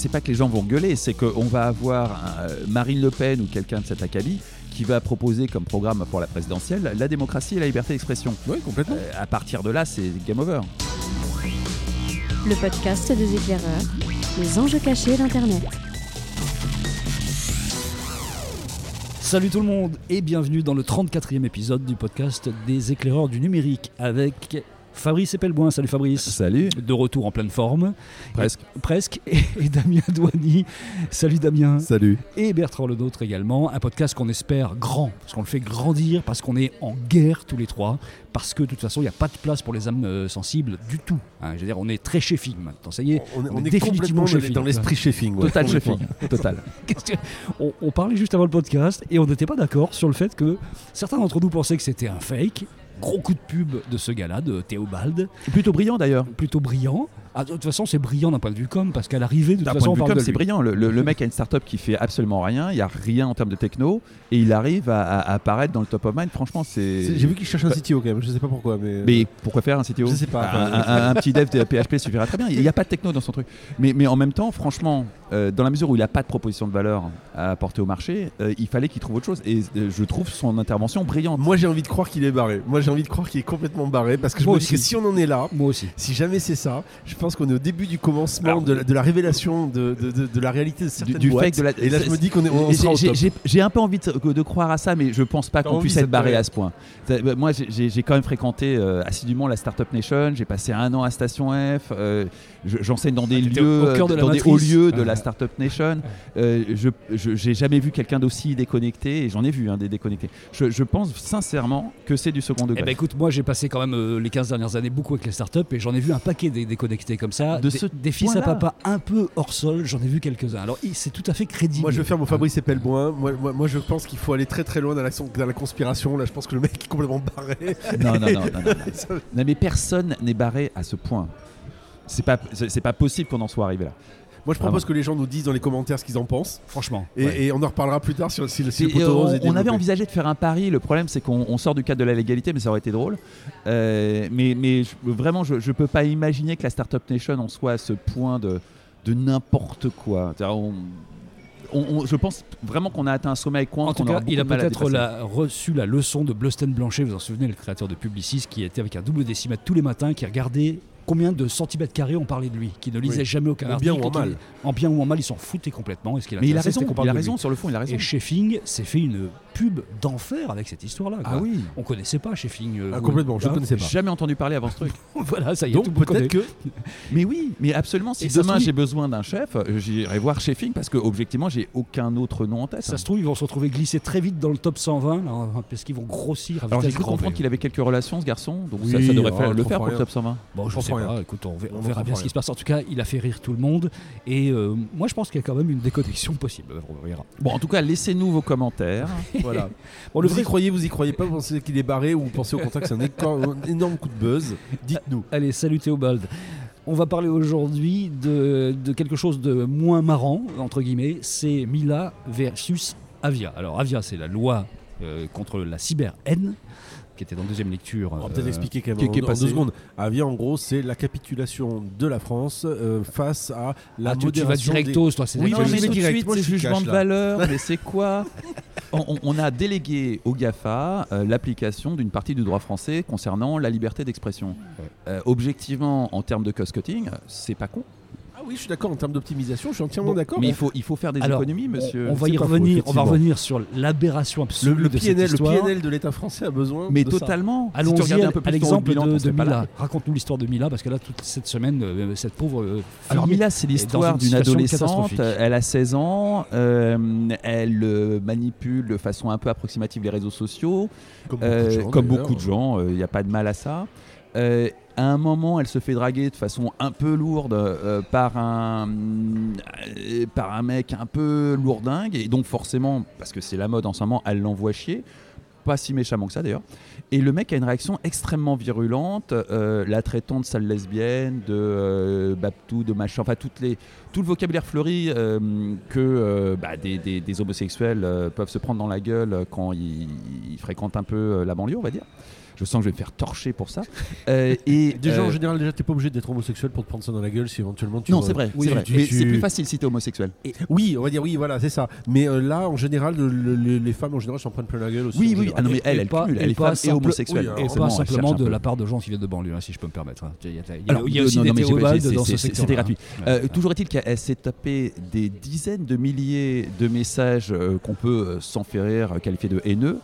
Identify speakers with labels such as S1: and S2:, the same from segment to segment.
S1: c'est pas que les gens vont gueuler, c'est qu'on va avoir un, euh, Marine Le Pen ou quelqu'un de cet acabit qui va proposer comme programme pour la présidentielle la démocratie et la liberté d'expression.
S2: Oui, complètement.
S1: Euh, à partir de là, c'est game over.
S3: Le podcast des éclaireurs, les enjeux cachés d'Internet.
S4: Salut tout le monde et bienvenue dans le 34e épisode du podcast des éclaireurs du numérique avec Fabrice Epelboin. Salut Fabrice.
S1: Salut.
S4: De retour en pleine forme.
S1: Presque.
S4: Et, presque. Et, et Damien Douani. Salut Damien.
S2: Salut.
S4: Et Bertrand Le Nôtre également. Un podcast qu'on espère grand, parce qu'on le fait grandir, parce qu'on est en guerre tous les trois, parce que de toute façon, il n'y a pas de place pour les âmes euh, sensibles du tout. Hein, je veux dire, on est très chefing maintenant. Ça y est,
S2: On, est-
S4: on
S2: on
S4: est
S2: est
S4: définitivement chefing.
S2: dans l'esprit chefing. ouais.
S1: Total chefing. Total.
S4: Qu'est-ce que- on, on parlait juste avant le podcast et on n'était pas d'accord sur le fait que certains d'entre nous pensaient que c'était un fake. Gros coup de pub de ce gars-là, de Théobald,
S1: Plutôt brillant d'ailleurs.
S4: plutôt brillant. Ah, de toute façon, c'est brillant d'un point de vue com, parce qu'à l'arrivée, de toute façon,
S1: c'est brillant. Le, le- le mec a une startup qui fait absolument rien. Il n'y a rien en termes de techno. Et il arrive à, à- à apparaître dans le top of mind. Franchement, c'est.
S2: J'ai vu qu'il cherche un CTO quand même, je sais pas pourquoi. Mais,
S1: Mais pourquoi faire un CTO
S2: Je sais pas.
S1: Un, un- un petit dev de PHP suffira très bien. Il n'y a pas de techno dans son truc. Mais, mais en même temps, franchement, euh, dans la mesure où il n'a pas de proposition de valeur à apporter au marché, euh, il fallait qu'il trouve autre chose. Et euh, je trouve son intervention brillante.
S2: Moi j'ai envie de croire qu'il est barré. Moi j'ai envie de croire qu'il est complètement barré parce que je
S4: Moi
S2: me dis
S4: aussi.
S2: que si on en est là,
S4: Moi aussi.
S2: si jamais c'est ça, je pense qu'on est au début du commencement
S1: Alors,
S2: de, la, de la révélation de, de- de- de la réalité de certaines
S1: du
S2: boîtes.
S1: fake de la-
S2: Et là je me dis qu'on est, on sera au
S1: j'ai-
S2: top.
S1: J'ai j'ai un peu envie de, de croire à ça, mais je pense pas qu'on puisse être barré à ce point. Bah, Moi, j'ai- quand même fréquenté euh, assidûment la Startup Nation. J'ai passé un an à Station F. euh, je- J'enseigne dans des
S4: Ah, t'étais
S1: lieux,
S4: au de
S1: dans des hauts lieux de la Startup Nation. Euh, je je- j'ai jamais vu quelqu'un d'aussi déconnecté, et j'en ai vu hein, des déconnectés. Je, je pense sincèrement que c'est du second
S4: Eh
S1: degré.
S4: ben écoute, moi j'ai passé quand même euh, les 15 dernières années beaucoup avec les startups et j'en ai vu un paquet des déconnectés comme ça.
S1: De
S4: des,
S1: ce
S4: des fils à papa un peu hors sol, j'en ai vu quelques-uns. Alors c'est tout à fait crédible.
S2: Moi je veux faire mon Fabrice Epelboin. Moi, moi, moi, je pense qu'il faut aller très très loin dans la, dans la conspiration. Là je pense que le mec est complètement barré.
S1: non, non, non, non, non, non.
S2: Ça-
S1: Non, mais personne n'est barré à ce point. C'est pas, c'est c'est pas possible qu'on en soit arrivé là.
S2: Moi je propose que les gens nous disent dans les commentaires ce qu'ils en pensent.
S4: Franchement.
S2: Et,
S4: ouais.
S2: et on en reparlera plus tard sur si, le- si le poteau rose
S1: on,
S2: est
S1: on avait envisagé de faire un pari. Le problème, c'est qu'on on sort du cadre de la légalité, mais ça aurait été drôle. Euh, mais mais je- vraiment, je ne peux pas imaginer que la Startup Nation en soit à ce point de, de n'importe quoi. On- on- on- je pense vraiment qu'on a atteint un sommet avec Quant.
S4: En tout cas, il a peut-être la- reçu la leçon de Blusten Blanchet, vous vous en souvenez, le créateur de Publicis, qui était avec un double décimètre tous les matins, qui regardait combien de centimètres carrés on parlait de lui, qui ne lisait
S2: Oui.
S4: jamais aucun
S2: En bien
S4: article.
S2: ou en mal.
S4: En bien ou en mal, ils s'en foutaient complètement. Et ce
S1: Mais il a raison. Il a raison sur le fond. Il a raison.
S4: Et Sheffing s'est fait une pub d'enfer avec cette histoire-là.
S1: Ah oui.
S4: On connaissait pas Sheffing. euh,
S2: Ah, complètement, je
S4: hein
S2: connaissais pas.
S1: Jamais entendu parler avant ce truc.
S4: voilà, ça y est,
S2: Donc peut-être que
S1: Mais oui, mais absolument. Si demain j'ai besoin d'un chef, euh, j'irai voir Sheffing parce que objectivement, j'ai aucun autre nom en tête.
S4: Ça se trouve, ils vont se retrouver glissés très vite dans le top 120, là, parce qu'ils vont grossir.
S1: Alors j'ai cru comprendre qu'il avait quelques relations, ce garçon. Donc
S2: Oui,
S1: ça, ça devrait
S2: oh,
S1: faire- le faire
S2: pour
S1: le top 120.
S4: Bon, je sais pas,
S2: rien.
S4: écoute, on, ver- on
S2: On
S4: verra bien ce qui se passe. En tout cas, il a fait rire tout le monde. Et euh, moi, je pense qu'il y a quand même une déconnexion possible. On verra.
S1: Bon, en tout cas, laissez-nous vos commentaires.
S2: voilà.
S4: Bon, le
S2: vous
S4: vrai-
S2: y croyez, vous y croyez pas, vous pensez qu'il est barré ou vous pensez au contraire que c'est un, énorme coup de buzz Dites-nous.
S4: Allez, salut Théobald. On va parler aujourd'hui de, de quelque chose de moins marrant, entre guillemets. C'est Mila versus Avia. Alors, Avia, c'est la loi euh, contre la cyber-haine, qui était dans deuxième lecture.
S2: On va
S4: euh,
S2: peut-être expliquer quand même
S1: qui-
S2: en,
S1: qui est
S2: en
S1: passé.
S2: deux secondes. Avia, en gros, c'est la capitulation de la France euh, face à la
S4: ah, tu, tu vas
S2: modération des-
S4: directos, toi. c'est
S2: Oui, non, mais
S1: tout de suite, c'est jugement de valeur. mais c'est quoi on, on- on a délégué au GAFA euh, l'application d'une partie du droit français concernant la liberté d'expression. Euh, objectivement, en termes de cost-cutting, c'est pas con.
S2: Oui, je suis d'accord en termes d'optimisation, je suis entièrement
S4: Bon,
S2: d'accord.
S1: Mais il faut, il faut faire des
S4: Alors,
S1: économies, monsieur.
S4: On, on va y
S2: faux,
S4: revenir. on va revenir sur l'aberration absolue
S2: le,
S4: de cette
S2: PNL, le. PNL de l'État français a besoin
S1: mais
S2: de ça.
S1: totalement.
S4: Allons-y à,
S1: un peu
S4: à
S1: plus
S4: l'exemple
S1: bilan,
S4: de, Mila. Raconte-nous l'histoire de Mila, parce que là, toute cette semaine, euh, cette pauvre euh,
S1: Alors Mila, c'est l'histoire
S4: une
S1: d'une adolescente. Elle a 16 ans. euh, elle euh, manipule de façon un peu approximative les réseaux sociaux.
S2: Comme
S1: Euh,
S2: beaucoup de gens,
S1: comme
S2: d'ailleurs.
S1: beaucoup de gens, il n'y a pas de mal à ça. Euh, à un moment, elle se fait draguer de façon un peu lourde euh, par, un, euh, par un mec un peu lourdingue. Et donc forcément, parce que c'est la mode en ce moment, elle l'envoie chier. Pas si méchamment que ça d'ailleurs. Et le mec a une réaction extrêmement virulente, euh, la traitant de sale lesbienne, de euh, babtou, de machin, enfin toutes les, tout le vocabulaire fleuri euh, que euh, bah, des, des- des homosexuels peuvent se prendre dans la gueule quand ils, ils fréquentent un peu la banlieue, on va dire. Je sens que je vais me faire torcher pour ça. Et
S2: Déjà, en général, déjà, t'es pas obligé d'être homosexuel pour te prendre ça dans la gueule si éventuellement tu.
S1: non, c'est vrai,
S2: Oui,
S1: c'est
S2: tu- tu-
S1: plus facile si t'es homosexuel.
S2: Et- oui, on va dire oui, voilà, c'est ça. Mais là, en général, le- le- les femmes en général s'en prennent plein la gueule aussi.
S1: Oui,
S2: en
S1: oui. Ah non, mais
S4: Et-
S1: elle, elle
S4: pas-
S1: cumule. Elle est femme et homosexuelle.
S2: alors,
S4: Et pas simplement de la part de gens qui viennent de banlieue, hein, si je peux me permettre. hein. Il y a, aussi des
S1: c'est-
S4: dans ce secteur.
S1: C'était gratuit. Euh, toujours est-il qu'elle s'est tapé des dizaines de milliers de messages euh, qu'on peut, euh, sans faire rire, qualifier de haineux,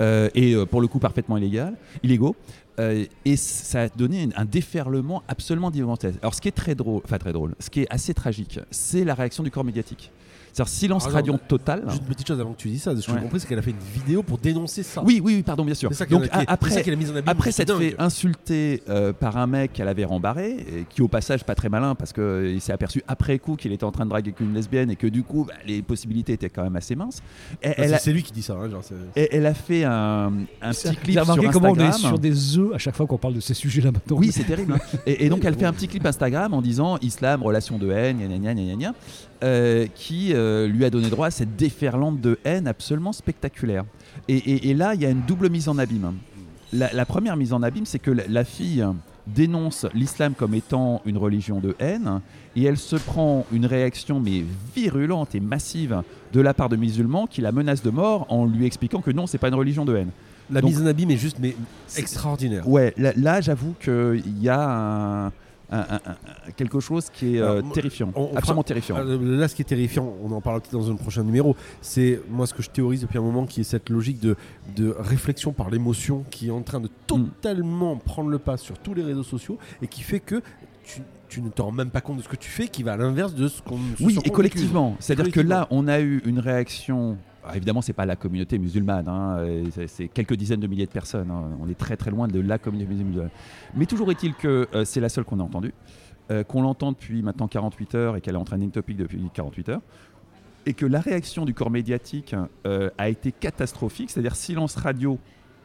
S1: euh, et euh, pour le coup parfaitement illégal, illégaux. Euh, et ça a donné un déferlement absolument gigantesque. Alors ce qui est très drôle, enfin très drôle, ce qui est assez tragique, c'est la réaction du corps médiatique. C'est-à-dire silence
S2: Ah
S1: radio total.
S2: Juste une petite chose avant que tu dis ça, ce que
S1: Ouais.
S2: j'ai compris, c'est qu'elle a fait une vidéo pour dénoncer ça.
S1: Oui, oui, oui, pardon, bien sûr.
S2: C'est ça
S1: Donc
S2: qu'elle a-
S1: après,
S2: c'est ça qu'elle a mis en abîme,
S1: Après s'être fait insulter euh, par un mec qu'elle avait rembarré, et qui au passage pas très malin parce qu'il s'est aperçu après coup qu'il était en train de draguer qu'une lesbienne et que du coup bah, les possibilités étaient quand même assez minces. Et,
S2: Ah,
S1: elle,
S2: c'est-
S1: a,
S2: C'est lui qui dit ça. hein, genre, c'est-
S1: et- elle a fait un, un petit clip sur
S4: comment on est
S1: Instagram.
S4: sur des œufs à chaque fois qu'on parle de ces sujets-là maintenant.
S1: Oui, c'est terrible. hein. Et, et donc elle fait un petit clip Instagram en disant islam, relation de haine, gna gna gna gna gna, euh, qui euh, lui a donné droit à cette déferlante de haine absolument spectaculaire. Et, et- et là, il y a une double mise en abîme. La, la première mise en abîme, c'est que la, la fille dénonce l'islam comme étant une religion de haine et elle se prend une réaction mais virulente et massive de la part de musulmans qui la menacent de mort en lui expliquant que non c'est pas une religion de haine.
S2: La
S1: Donc-
S2: mise en abîme est juste mais extraordinaire.
S1: Ouais, là, là, j'avoue qu'il y a un, un- un- un- quelque chose qui est euh,
S2: Alors,
S1: terrifiant,
S2: on- on
S1: absolument
S2: fera-
S1: terrifiant.
S2: Euh, Là, ce qui est terrifiant, on en parlera peut-être dans un prochain numéro, c'est moi ce que je théorise depuis un moment, qui est cette logique de, de réflexion par l'émotion qui est en train de totalement prendre le pas sur tous les réseaux sociaux et qui fait que tu, tu ne te rends même pas compte de ce que tu fais, qui va à l'inverse de ce qu'on.
S1: Oui, et collectivement. C'est-à-dire que là, on a eu une réaction. Alors évidemment, c'est pas la communauté musulmane, hein, euh, c'est- quelques dizaines de milliers de personnes. hein, On est très très loin de la communauté musulmane. Mais toujours est-il que euh, c'est la seule qu'on a entendue, euh, qu'on l'entend depuis maintenant 48 heures et qu'elle est en trending topic depuis 48 heures. Et que la réaction du corps médiatique a été catastrophique, c'est-à-dire silence radio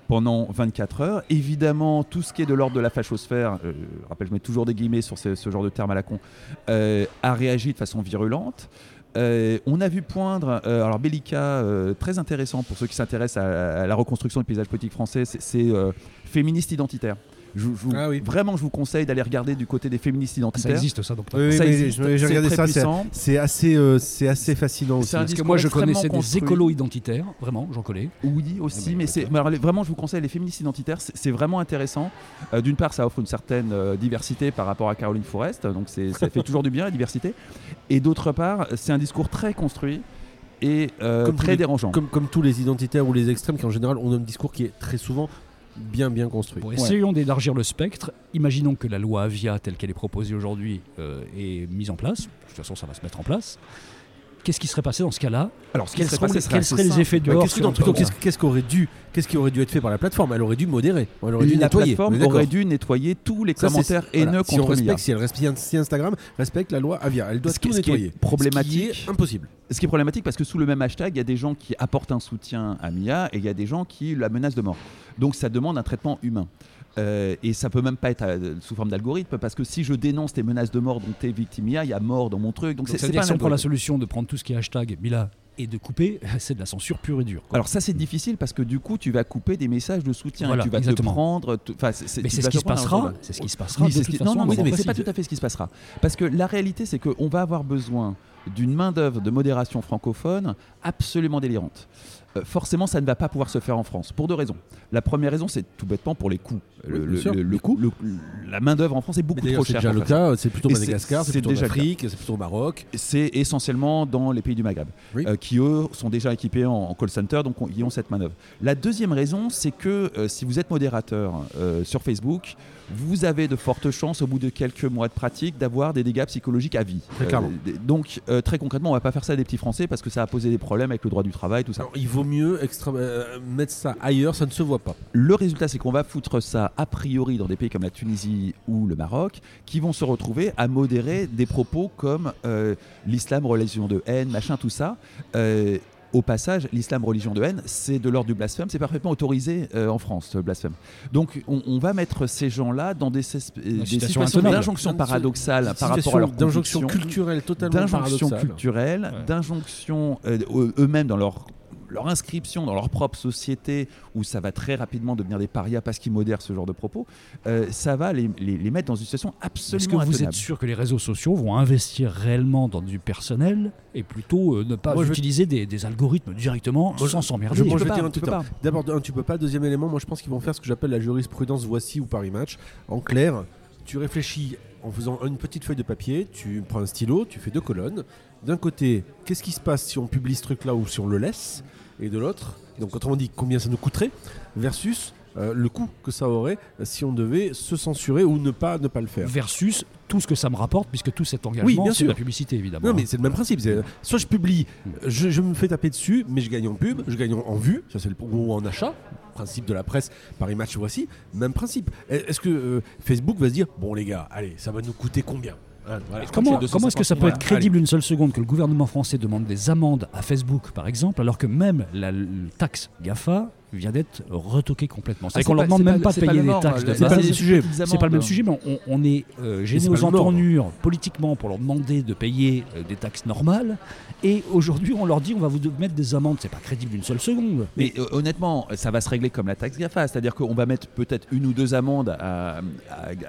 S1: pendant 24 heures. Évidemment, tout ce qui est de l'ordre de la fachosphère, euh, je rappelle, je mets toujours des guillemets sur ce, ce genre de terme à la con, a réagi de façon virulente. Euh, on a vu poindre, euh, alors Bellica, euh, très intéressant pour ceux qui s'intéressent à, la reconstruction du paysage politique français, c'est- féministe identitaire. Je, je vous-
S2: Ah oui.
S1: Vraiment, je vous conseille d'aller regarder du côté des féministes
S4: Ça
S1: identitaires.
S4: existe ça donc.
S2: Oui,
S1: Ça existe,
S2: j'ai regardé ça, c'est- assez, euh, c'est assez fascinant aussi.
S1: C'est un
S4: Parce que moi je connaissais des
S1: construit.
S4: écolos identitaires, vraiment, j'en connais.
S1: Oui, aussi, mais c'est vraiment, je vous conseille les féministes identitaires, c'est vraiment intéressant. Euh, D'une part, ça offre une certaine euh, diversité par rapport à Caroline Forest, donc ça fait toujours du bien la diversité. Et d'autre part, c'est un discours très construit et euh,
S2: Comme
S1: très
S2: les-
S1: dérangeant.
S2: Comme, comme tous les identitaires ou les extrêmes qui en général ont un discours qui est très souvent bien bien construit.
S4: Bon, essayons d'élargir le spectre. Imaginons que la loi Avia, telle qu'elle est proposée aujourd'hui, euh, est mise en place. De toute façon, ça va se mettre en place. Qu'est-ce qui serait passé dans ce cas-là
S1: Alors, ce qui
S4: Quels,
S1: serait
S4: seront
S1: passé
S4: les,
S1: serait
S4: quels
S1: assez
S4: seraient les effets du bord
S2: qu'est-ce qu'aurait dû, qu'est-ce qui aurait dû être fait par la plateforme Elle aurait dû modérer. Elle aurait dû
S1: La
S2: nettoyer.
S1: plateforme aurait dû nettoyer tous les
S2: Ça,
S1: commentaires
S2: voilà.
S1: haineux
S2: si on
S1: contre
S2: respecte, si, elle respecte, si Instagram respecte la loi Avia, elle doit
S1: Ce qui-
S2: tout
S1: ce qui est
S2: nettoyer.
S1: problématique.
S2: Ce qui est impossible.
S1: Ce qui est problématique parce que sous le même hashtag, il y a des gens qui apportent un soutien à Mia et il y a des gens qui la menacent de mort. Donc ça demande un traitement humain. Euh, et ça peut même pas être euh, sous forme d'algorithme parce que si je dénonce tes menaces de mort dont t'es victime il y a mort dans mon truc. Donc c'est pas
S4: si on prend la solution de prendre tout ce qui est hashtag Mila et de couper, c'est de la censure pure et dure. quoi.
S1: Alors ça c'est difficile parce que du coup tu vas couper des messages de soutien,
S4: Voilà,
S1: tu vas
S4: exactement.
S1: te prendre, t- enfin c'est
S4: mais
S1: tu
S4: c'est ce qui se passera. C'est ce qui se passera.
S1: Non, non, mais c'est pas tout à fait ce qui se passera. Parce que la réalité, c'est qu'on va avoir besoin d'une main-d'œuvre de modération francophone absolument délirante. Euh, forcément, ça ne va pas pouvoir se faire en France pour deux raisons. La première raison, c'est tout bêtement pour les coûts. Le- le- la main-d'œuvre en France est beaucoup trop
S2: d'ailleurs, c'est
S1: chère.
S2: déjà le cas. C'est plutôt Madagascar, c'est plutôt l'Afrique, c'est plutôt au Maroc.
S1: C'est essentiellement dans les pays du Maghreb,
S2: Oui.
S1: euh, qui eux sont déjà équipés en, en call center, donc on- ils ont cette manœuvre. La deuxième raison, c'est que euh, si vous êtes modérateur sur Facebook, vous avez de fortes chances, au bout de quelques mois de pratique, d'avoir des dégâts psychologiques à vie.
S2: Très clairement.
S1: d- donc euh, très concrètement, on va pas faire ça à des petits Français parce que ça a posé des problèmes avec le droit du travail, tout ça.
S2: Alors, il vaut mieux extra- euh, mettre ça ailleurs, ça ne se voit pas.
S1: Le résultat, c'est qu'on va foutre ça a priori dans des pays comme la Tunisie ou le Maroc, qui vont se retrouver à modérer des propos comme euh, l'islam, religion de haine, machin, tout ça. Euh, au passage, l'islam, religion de haine, c'est de l'ordre du blasphème, c'est parfaitement autorisé euh, en France, le blasphème. Donc on, on va mettre ces gens-là dans des, ces- des
S4: situation
S1: situations d'injonction paradoxale par rapport à leur
S2: d'injonction culturelle totalement
S1: d'injonction
S2: paradoxale.
S1: culturelle,
S4: Ouais.
S1: d'injonction euh, eux- eux-mêmes dans leur leur inscription dans leur propre société, où ça va très rapidement devenir des parias parce qu'ils modèrent ce genre de propos, euh, ça va les, les- les mettre dans une situation
S4: Est-ce que
S1: absolument
S4: vous êtes sûr que les réseaux sociaux vont investir réellement dans du personnel et plutôt euh, ne pas
S2: Moi, je
S4: utiliser des, des algorithmes directement
S2: Moi,
S4: sans
S2: je-
S4: s'emmerder?
S2: je-
S1: Tu
S2: je vais dire un
S1: pas.
S2: D'abord, un, tu peux pas. Deuxième élément, moi je pense qu'ils vont faire ce que j'appelle la jurisprudence voici ou Paris Match. En clair, tu réfléchis en faisant une petite feuille de papier, tu prends un stylo, tu fais deux colonnes. D'un côté, qu'est-ce qui se passe si on publie ce truc-là ou si on le laisse? Et de l'autre, donc autrement dit, combien ça nous coûterait versus euh, le coût que ça aurait euh, si on devait se censurer ou ne pas, ne pas le faire.
S4: versus tout ce que ça me rapporte puisque tout cet
S2: Oui,
S4: engagement
S2: bien
S4: c'est de la publicité évidemment.
S2: Non mais c'est le même principe. c'est- Soit je publie, je, je me fais taper dessus, mais je gagne en pub, je gagne en, vue, ça c'est le ou en achat. Principe de la presse, Paris Match voici, même principe. Est- Est-ce que euh, Facebook va se dire bon les gars, allez, ça va nous coûter combien? Voilà.
S4: Comment, est-ce que ça peut
S1: 250
S4: être crédible une seule seconde que le gouvernement français demande des amendes à Facebook, par exemple, alors que même la taxe GAFA vient d'être retoquée complètement
S1: Ah,
S4: C'est-à-dire
S1: c'est
S4: qu'on leur demande même
S1: pas-
S4: pas de payer des taxes
S2: c'est pas le même sujet.
S4: C'est pas le même sujet, mais on, on est euh, gêné aux
S2: mort.
S4: entournures politiquement pour leur demander de payer euh, des taxes normales. Et aujourd'hui, on leur dit on va vous mettre des amendes. C'est pas crédible une seule seconde.
S1: Mais euh, honnêtement, ça va se régler comme la taxe GAFA, c'est-à-dire qu'on va mettre peut-être une ou deux amendes à, à-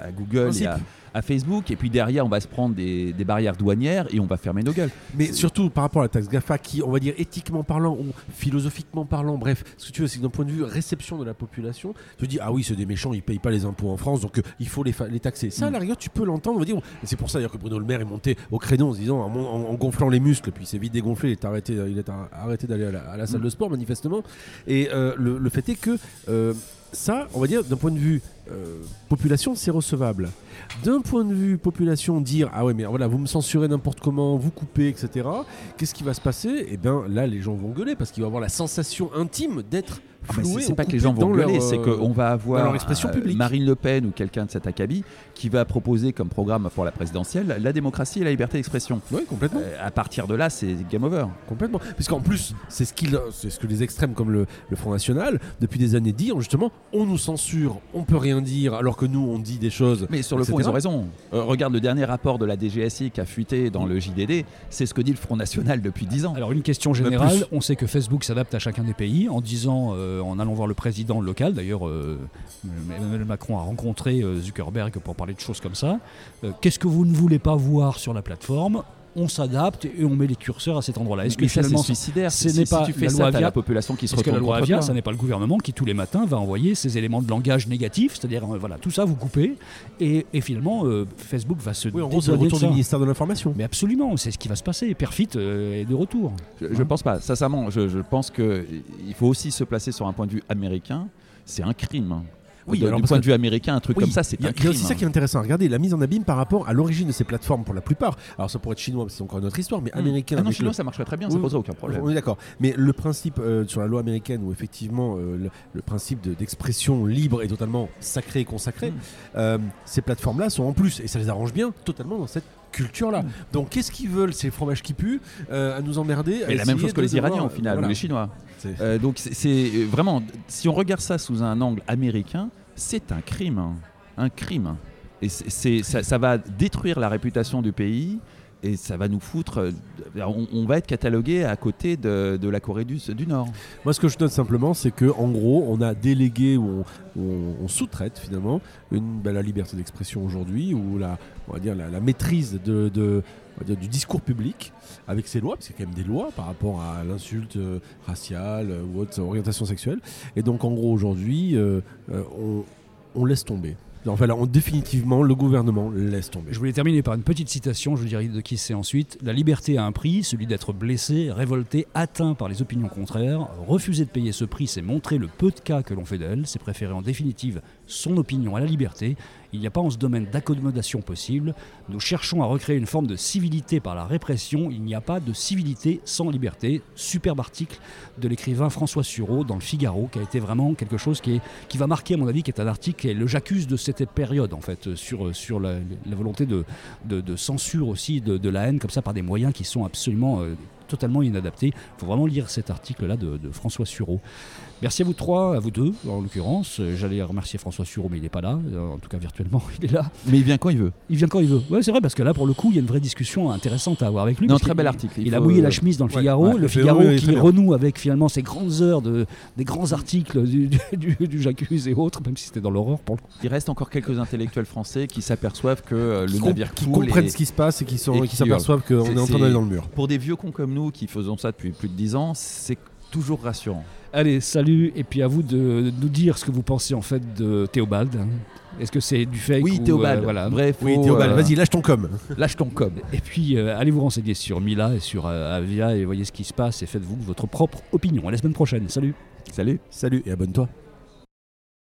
S1: à Google et
S2: Principe.
S1: à, à Facebook, et puis derrière, on va se prendre des, des barrières douanières et on va fermer nos gueules.
S2: Mais surtout par rapport à la taxe GAFA, qui, on va dire éthiquement parlant ou philosophiquement parlant, bref, ce que tu veux, c'est point de vue réception de la population, tu dis ah oui, c'est des méchants, ils payent pas les impôts en France, donc euh, il faut les, taxer. Ça, à la rigueur, tu peux l'entendre. On va dire, c'est pour ça d'ailleurs que Bruno Le Maire est monté au créneau en se disant, en, mon- en- en gonflant les muscles, puis il s'est vite dégonflé, il est arrêté, il est ar- arrêté d'aller à la, à la salle de sport manifestement. Et euh, le, le fait est que euh, ça, on va dire, d'un point de vue euh, population, c'est recevable. D'un point de vue population, dire ah ouais mais voilà vous me censurez n'importe comment, vous coupez etc. Qu'est-ce qui va se passer? Eh bien là les gens vont gueuler parce qu'ils vont avoir la sensation intime d'être
S1: Ah bah, c'est pas que les gens vont
S2: leur,
S1: gueuler, c'est
S2: euh,
S1: qu'on va avoir euh,
S2: publique.
S1: Marine Le Pen ou quelqu'un de cet acabit qui va proposer comme programme pour la présidentielle la démocratie et la liberté d'expression.
S2: Oui complètement.
S1: Euh, à partir de là, c'est game over.
S2: Complètement. Puisqu'en plus, c'est ce, qu'il- c'est ce que les extrêmes comme le, le Front National, depuis des années, disent justement on nous censure, on peut rien dire, alors que nous, on dit des choses.
S1: Mais sur le fond,
S2: etc.
S1: ils ont raison. Euh, regarde le dernier rapport de la DGSI qui a fuité dans le JDD, c'est ce que dit le Front National depuis 10 ans.
S4: Alors une question générale, on sait que Facebook s'adapte à chacun des pays en disant, euh, en allant voir le président local, d'ailleurs euh, Emmanuel Macron a rencontré euh, Zuckerberg pour parler de choses comme ça, Euh, qu'est-ce que vous ne voulez pas voir sur la plateforme? On s'adapte et on met les curseurs à cet endroit-là. Est-ce que
S1: Mais ça, c'est
S4: finalement,
S1: suicidaire.
S4: ce
S1: Si-
S4: n'est
S1: si
S4: pas
S1: tu fais
S4: la
S1: ça,
S4: loi Avia
S1: la population qui se
S4: Parce que la loi
S1: contre
S4: Avia,
S1: toi.
S4: ça n'est pas le gouvernement qui tous les matins va envoyer ces éléments de langage négatifs, c'est-à-dire euh, voilà tout ça vous coupez et, et finalement euh, Facebook va se
S2: Oui, en gros, c'est le retour du
S4: ça.
S2: ministère de l'Information.
S4: Mais absolument, c'est ce qui va se passer. Perfit euh, est de retour.
S1: Je, je pense pas. Sincèrement, je, je pense que il faut aussi se placer sur un point de vue américain. C'est un crime.
S2: Oui,
S1: De-
S2: alors
S1: du point de vue américain, un truc
S2: Oui,
S1: comme ça, c'est
S2: il y a-
S1: un
S2: Il y
S1: crime.
S2: a aussi ça qui est intéressant. Regardez la mise en abîme par rapport à l'origine de ces plateformes pour la plupart. Alors ça pourrait être chinois, c'est encore une autre histoire, mais
S1: Hmm.
S2: américain.
S1: Ah non, chinois,
S2: le-
S1: ça marcherait très bien, ça poserait aucun problème.
S2: On est d'accord. Mais le principe euh, sur la loi américaine, où effectivement euh, le, le principe de- d'expression libre est totalement sacré et consacré,
S1: Mm.
S2: euh, ces plateformes-là sont en plus, et ça les arrange bien, totalement dans cette culture-là.
S1: Mm.
S2: Donc qu'est-ce qu'ils veulent, ces fromages qui puent, euh, à nous emmerder
S1: Mais la même chose que les Iraniens au final,
S2: voilà.
S1: ou les Chinois. Euh, donc c'est- euh, vraiment, si on regarde ça sous un angle américain, c'est un crime, hein. un crime. Et ça va détruire la réputation du pays et ça va nous foutre. euh, On, va être catalogué à côté de, la Corée du, Nord.
S2: Moi, ce que je note simplement, c'est que en gros, on a délégué ou on, ou on- on sous-traite finalement ben, la liberté d'expression aujourd'hui ou la, maîtrise du discours public avec ces lois, parce qu'il y a quand même des lois par rapport à l'insulte euh, raciale euh, ou autre orientation sexuelle. Et donc, en gros, aujourd'hui, on laisse tomber. Définitivement, le gouvernement laisse tomber.
S4: Je voulais terminer par une petite citation, je vous dirai de qui c'est ensuite. La liberté a un prix, celui d'être blessé, révolté, atteint par les opinions contraires. Refuser de payer ce prix, c'est montrer le peu de cas que l'on fait d'elle, c'est préférer en définitive son opinion à la liberté. Il n'y a pas en ce domaine d'accommodation possible. Nous cherchons à recréer une forme de civilité par la répression. Il n'y a pas de civilité sans liberté. Superbe article de l'écrivain François Sureau dans le Figaro, qui a été vraiment quelque chose qui, va marquer, à mon avis, qui est un article est le j'accuse de cette période, en fait, sur, la, volonté de, censure aussi de, de la haine, comme ça, par des moyens qui sont absolument euh, totalement inadapté. Il faut vraiment lire cet article-là de, de François Sureau. Merci à vous trois, à vous deux en l'occurrence. Euh, J'allais remercier François Sureau, mais il n'est pas là. Euh, En tout cas, virtuellement, il est là.
S1: Mais il vient quand il veut.
S4: Il vient quand il veut. Ouais, c'est vrai, parce que là, pour le coup, il y a une vraie discussion intéressante à avoir avec lui.
S1: Non, très bel article.
S4: Il,
S1: Il
S4: a mouillé la
S1: euh,
S4: chemise dans le
S2: ouais,
S4: Figaro.
S2: ouais,
S4: le Figaro
S2: oui,
S4: qui renoue avec finalement ses grandes heures de, des grands articles du, du, du- du J'accuse et autres, même si c'était dans l'horreur pour le coup.
S1: Il reste encore quelques intellectuels français qui s'aperçoivent que euh,
S2: Qui
S1: le
S2: com-
S1: navire
S2: qui
S1: coule
S2: comprennent
S1: et-
S2: ce qui se passe et qui qui
S1: qui
S2: s'aperçoivent qu'on est en train d'aller dans le mur.
S1: Pour des vieux cons comme nous qui faisons ça depuis plus de 10 ans, c'est toujours rassurant.
S4: Allez, salut, et puis à vous de, de nous dire ce que vous pensez en fait de Théobald. Est-ce que c'est du fake
S1: Oui,
S4: ou,
S1: Théobald.
S4: euh, voilà.
S1: Bref,
S2: Oui, Théobald,
S1: euh,
S2: vas-y, lâche ton com.
S1: lâche ton com.
S4: Et puis euh, allez vous renseigner sur Mila et sur euh, Avia et voyez ce qui se passe et faites-vous votre propre opinion. À la semaine prochaine. Salut.
S1: Salut.
S2: Salut et abonne-toi.